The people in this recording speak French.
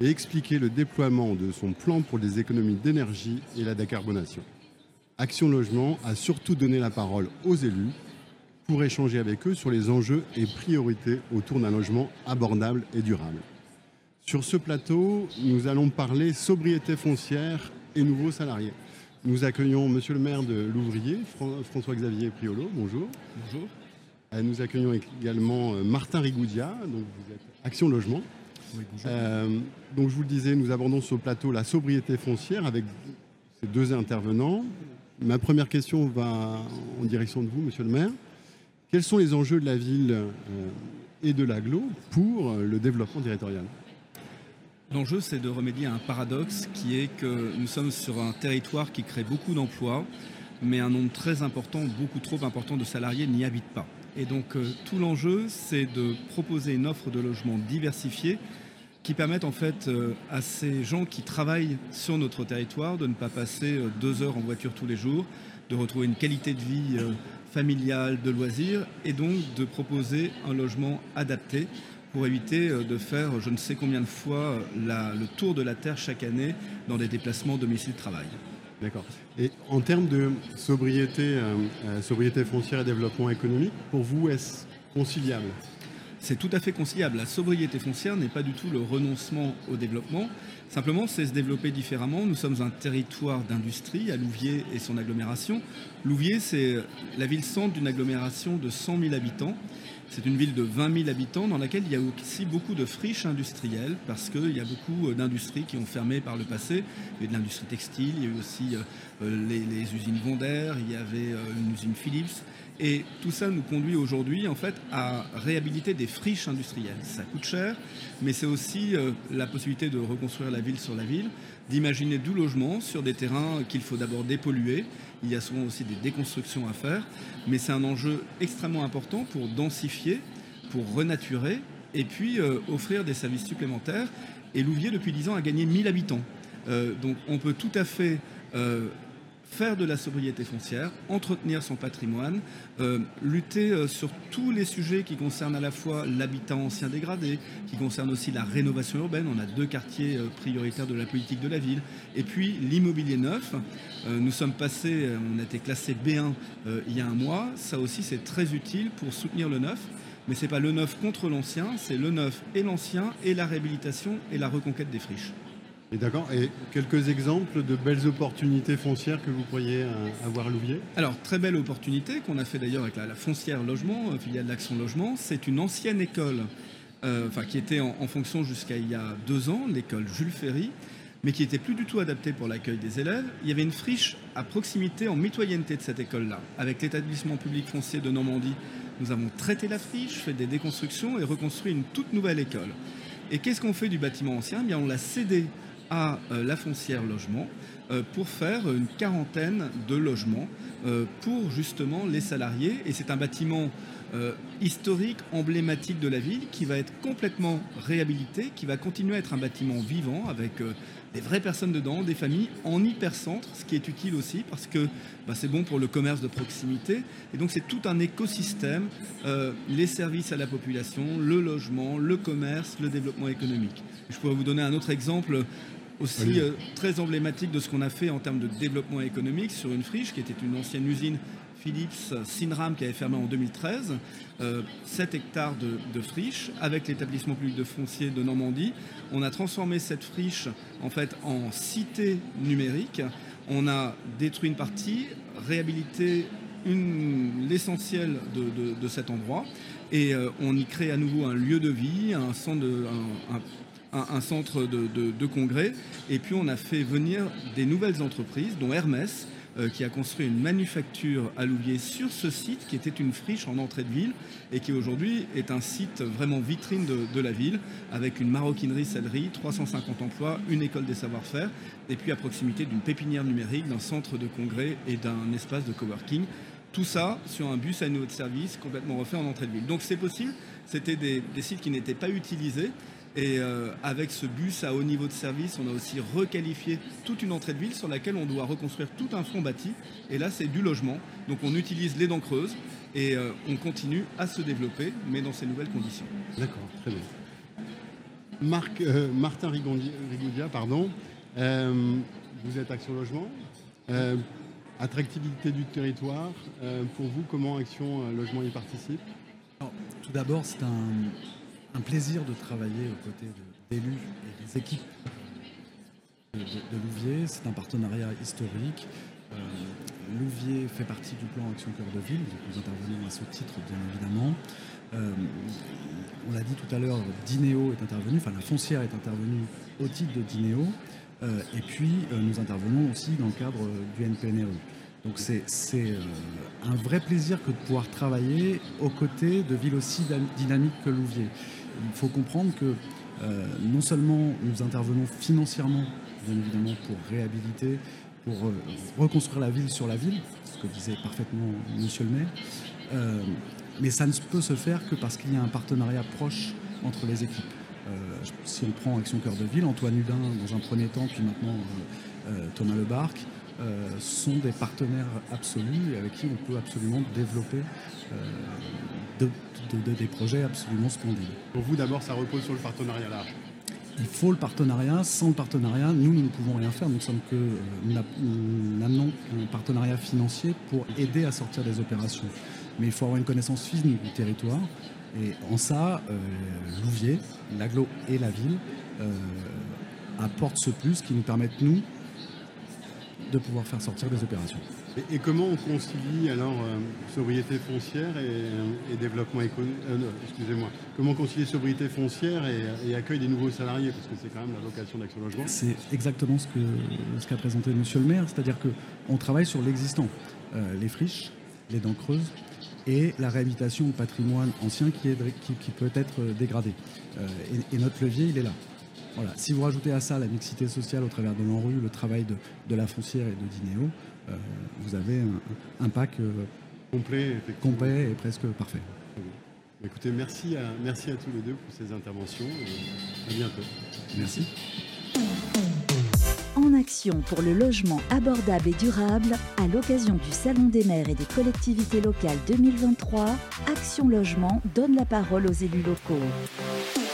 et expliquer le déploiement de son plan pour les économies d'énergie et la décarbonation. Action Logement a surtout donné la parole aux élus pour échanger avec eux sur les enjeux et priorités autour d'un logement abordable et durable. Sur ce plateau, nous allons parler sobriété foncière et nouveaux salariés. Nous accueillons Monsieur le maire de Louvrier, François-Xavier Priolo. Bonjour. Bonjour. Euh, nous accueillons également euh, Martin Rigoudia, donc vous êtes Action Logement. Euh, donc je vous le disais, nous abordons sur le plateau la sobriété foncière avec ces deux intervenants. Ma première question va en direction de vous, monsieur le maire. Quels sont les enjeux de la ville euh, et de l'aglo pour le développement territorial? L'enjeu, c'est de remédier à un paradoxe qui est que nous sommes sur un territoire qui crée beaucoup d'emplois, mais un nombre très important, beaucoup trop important de salariés n'y habitent pas. Et donc euh, tout l'enjeu, c'est de proposer une offre de logement diversifiée qui permette en fait euh, à ces gens qui travaillent sur notre territoire de ne pas passer euh, deux heures en voiture tous les jours, de retrouver une qualité de vie familiale, de loisirs, et donc de proposer un logement adapté pour éviter de faire je ne sais combien de fois le tour de la Terre chaque année dans des déplacements domicile-travail. D'accord. Et en termes de sobriété, euh, euh, sobriété foncière et développement économique, pour vous, est-ce conciliable? C'est tout à fait conciliable. La sobriété foncière n'est pas du tout le renoncement au développement. Simplement, c'est se développer différemment. Nous sommes un territoire d'industrie à Louviers et son agglomération. Louviers, c'est la ville-centre d'une agglomération de 100 000 habitants. C'est une ville de 20 000 habitants dans laquelle il y a aussi beaucoup de friches industrielles parce qu'il y a beaucoup euh, d'industries qui ont fermé par le passé. Il y a de l'industrie textile, il y a eu aussi euh, euh, les, usines Vondair, il y avait une usine Philips. Et tout ça nous conduit aujourd'hui en fait à réhabiliter des friches industrielles. Ça coûte cher, mais c'est aussi la possibilité de reconstruire la ville sur la ville, d'imaginer du logement sur des terrains qu'il faut d'abord dépolluer. Il y a souvent aussi des déconstructions à faire, mais c'est un enjeu extrêmement important pour densifier, pour renaturer et puis euh, offrir des services supplémentaires. Et Louviers, depuis 10 ans, a gagné 1000 habitants. Euh, donc on peut tout à fait euh, faire de la sobriété foncière, entretenir son patrimoine, euh, lutter euh, sur tous les sujets qui concernent à la fois l'habitat ancien dégradé, qui concernent aussi la rénovation urbaine. On a deux quartiers euh, prioritaires de la politique de la ville. Et puis l'immobilier neuf. nous sommes passés, on a été classé B1 il y a un mois. Ça aussi, c'est très utile pour soutenir le neuf. Mais ce n'est pas le neuf contre l'ancien, c'est le neuf et l'ancien et la réhabilitation et la reconquête des friches. Et d'accord. Et quelques exemples de belles opportunités foncières que vous pourriez euh, avoir à Louviers? Alors, très belle opportunité qu'on a fait d'ailleurs avec la, foncière logement, euh, filiale d'Action Logement. C'est une ancienne école, euh, enfin, qui était en, fonction jusqu'à il y a deux ans, l'école Jules Ferry, mais qui était plus du tout adaptée pour l'accueil des élèves. Il y avait une friche à proximité en mitoyenneté de cette école-là. Avec l'établissement public foncier de Normandie, nous avons traité la friche, fait des déconstructions et reconstruit une toute nouvelle école. Et qu'est-ce qu'on fait du bâtiment ancien? Eh bien, On l'a cédé à euh, la foncière logement euh, pour faire une quarantaine de logements euh, pour justement les salariés. Et c'est un bâtiment historique, emblématique de la ville, qui va être complètement réhabilité, qui va continuer à être un bâtiment vivant avec des vraies personnes dedans, des familles en hypercentre, ce qui est utile aussi parce que bah, c'est bon pour le commerce de proximité. Et donc c'est tout un écosystème, les services à la population, le logement, le commerce, le développement économique. Je pourrais vous donner un autre exemple aussi euh, très emblématique de ce qu'on a fait en termes de développement économique sur une friche qui était une ancienne usine Philips Sinram qui avait fermé en 2013, 7 euh, hectares de, de friche avec l'établissement public de foncier de Normandie. On a transformé cette friche en fait en cité numérique. On a détruit une partie, réhabilité l'essentiel de, cet endroit et euh, on y crée à nouveau un lieu de vie, un centre de, un, un, centre de, congrès. Et puis on a fait venir des nouvelles entreprises, dont Hermès, euh, qui a construit une manufacture à Louviers sur ce site qui était une friche en entrée de ville et qui aujourd'hui est un site vraiment vitrine de, la ville avec une maroquinerie sellerie, 350 emplois, une école des savoir-faire et puis à proximité d'une pépinière numérique, d'un centre de congrès et d'un espace de coworking. Tout ça sur un bus à niveau de service complètement refait en entrée de ville. Donc c'est possible, c'était des sites qui n'étaient pas utilisés et euh, avec ce bus à haut niveau de service, on a aussi requalifié toute une entrée de ville sur laquelle on doit reconstruire tout un front bâti. Et là, c'est du logement. Donc on utilise les dents creuses et euh, on continue à se développer, mais dans ces nouvelles conditions. D'accord, très bien. Marc, euh, Martin Rigoudia, pardon. vous êtes Action Logement. attractivité du territoire. pour vous, comment Action Logement y participe? Tout d'abord, c'est un, un plaisir de travailler aux côtés d'élus et des équipes de, Louvier. C'est un partenariat historique. Euh, Louvier fait partie du plan Action Cœur de Ville, nous intervenons à ce titre bien évidemment. Euh, on l'a dit tout à l'heure, Dineo est intervenu, enfin la foncière est intervenue au titre de Dineo, euh, et puis nous intervenons aussi dans le cadre du NPNRU. Donc c'est un vrai plaisir que de pouvoir travailler aux côtés de villes aussi dynamiques que Louvier il faut comprendre que euh, non seulement nous intervenons financièrement, bien évidemment, pour réhabiliter, pour euh, reconstruire la ville sur la ville, ce que disait parfaitement Monsieur le maire, euh, mais ça ne peut se faire que parce qu'il y a un partenariat proche entre les équipes. si on prend Action Cœur de Ville, Antoine Hudin dans un premier temps, puis maintenant Thomas Lebarque, sont des partenaires absolus et avec qui on peut absolument développer de, des projets absolument splendides. Pour vous, d'abord, ça repose sur le partenariat large il faut le partenariat. Sans le partenariat, nous, nous ne pouvons rien faire. Nous sommes que euh, nous amenons un partenariat financier pour aider à sortir des opérations. Mais il faut avoir une connaissance physique du territoire. Et en ça, euh, Louvier, l'aglo et la ville euh, apportent ce plus qui nous permettent, nous, de pouvoir faire sortir des opérations. Et, comment on concilie alors euh, sobriété foncière et, euh, développement économique euh, Excusez-moi. Comment concilier sobriété foncière et, accueil des nouveaux salariés? Parce que c'est quand même la vocation d'Action Logement. C'est exactement ce qu'a ce qu'a présenté Monsieur le maire, c'est-à-dire qu'on travaille sur l'existant. les friches, les dents creuses et la réhabilitation au patrimoine ancien qui, est, qui, peut être dégradé. et notre levier, il est là. Voilà. Si vous rajoutez à ça la mixité sociale au travers de l'enrue, le travail de, de, la foncière et de Dinéo, euh, vous avez un, pack euh, complet, complet et presque parfait. Écoutez, merci à, merci à tous les deux pour ces interventions. à bientôt. Merci. En action pour le logement abordable et durable, à l'occasion du Salon des maires et des collectivités locales 2023, Action Logement donne la parole aux élus locaux.